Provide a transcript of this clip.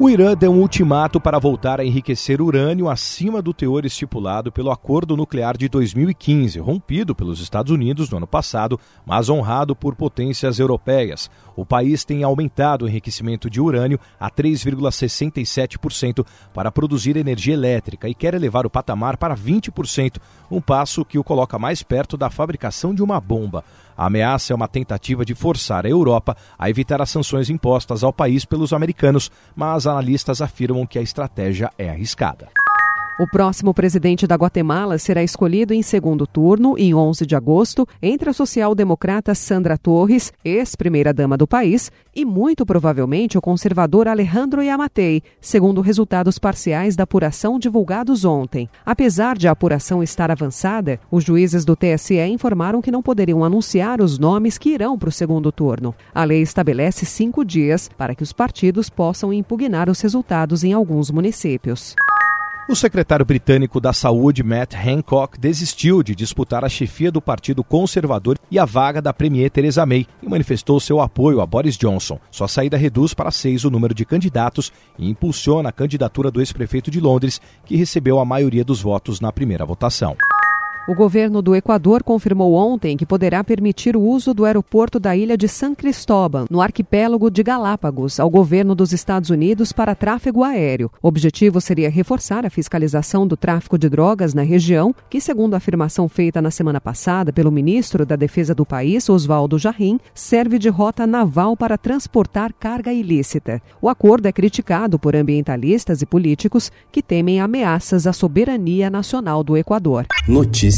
O Irã deu um ultimato para voltar a enriquecer urânio acima do teor estipulado pelo Acordo Nuclear de 2015, rompido pelos Estados Unidos no ano passado, mas honrado por potências europeias. O país tem aumentado o enriquecimento de urânio a 3,67% para produzir energia elétrica e quer elevar o patamar para 20%, um passo que o coloca mais perto da fabricação de uma bomba. A ameaça é uma tentativa de forçar a Europa a evitar as sanções impostas ao país pelos americanos, mas analistas afirmam que a estratégia é arriscada. O próximo presidente da Guatemala será escolhido em segundo turno, em 11 de agosto, entre a social-democrata Sandra Torres, ex-primeira-dama do país, e muito provavelmente o conservador Alejandro Yamatei, segundo resultados parciais da apuração divulgados ontem. Apesar de a apuração estar avançada, os juízes do TSE informaram que não poderiam anunciar os nomes que irão para o segundo turno. A lei estabelece cinco dias para que os partidos possam impugnar os resultados em alguns municípios. O secretário britânico da Saúde, Matt Hancock, desistiu de disputar a chefia do Partido Conservador e a vaga da Premier Theresa May e manifestou seu apoio a Boris Johnson. Sua saída reduz para seis o número de candidatos e impulsiona a candidatura do ex-prefeito de Londres, que recebeu a maioria dos votos na primeira votação. O governo do Equador confirmou ontem que poderá permitir o uso do aeroporto da ilha de San Cristóbal, no arquipélago de Galápagos, ao governo dos Estados Unidos para tráfego aéreo. O objetivo seria reforçar a fiscalização do tráfico de drogas na região, que, segundo a afirmação feita na semana passada pelo ministro da Defesa do país, Oswaldo Jarrim, serve de rota naval para transportar carga ilícita. O acordo é criticado por ambientalistas e políticos que temem ameaças à soberania nacional do Equador. Notícia